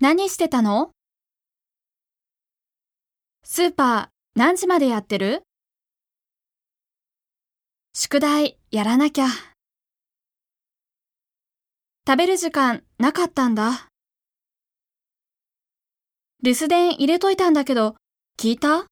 何してたの？スーパー何時までやってる？宿題やらなきゃ。食べる時間なかったんだ。留守電入れといたんだけど、聞いた？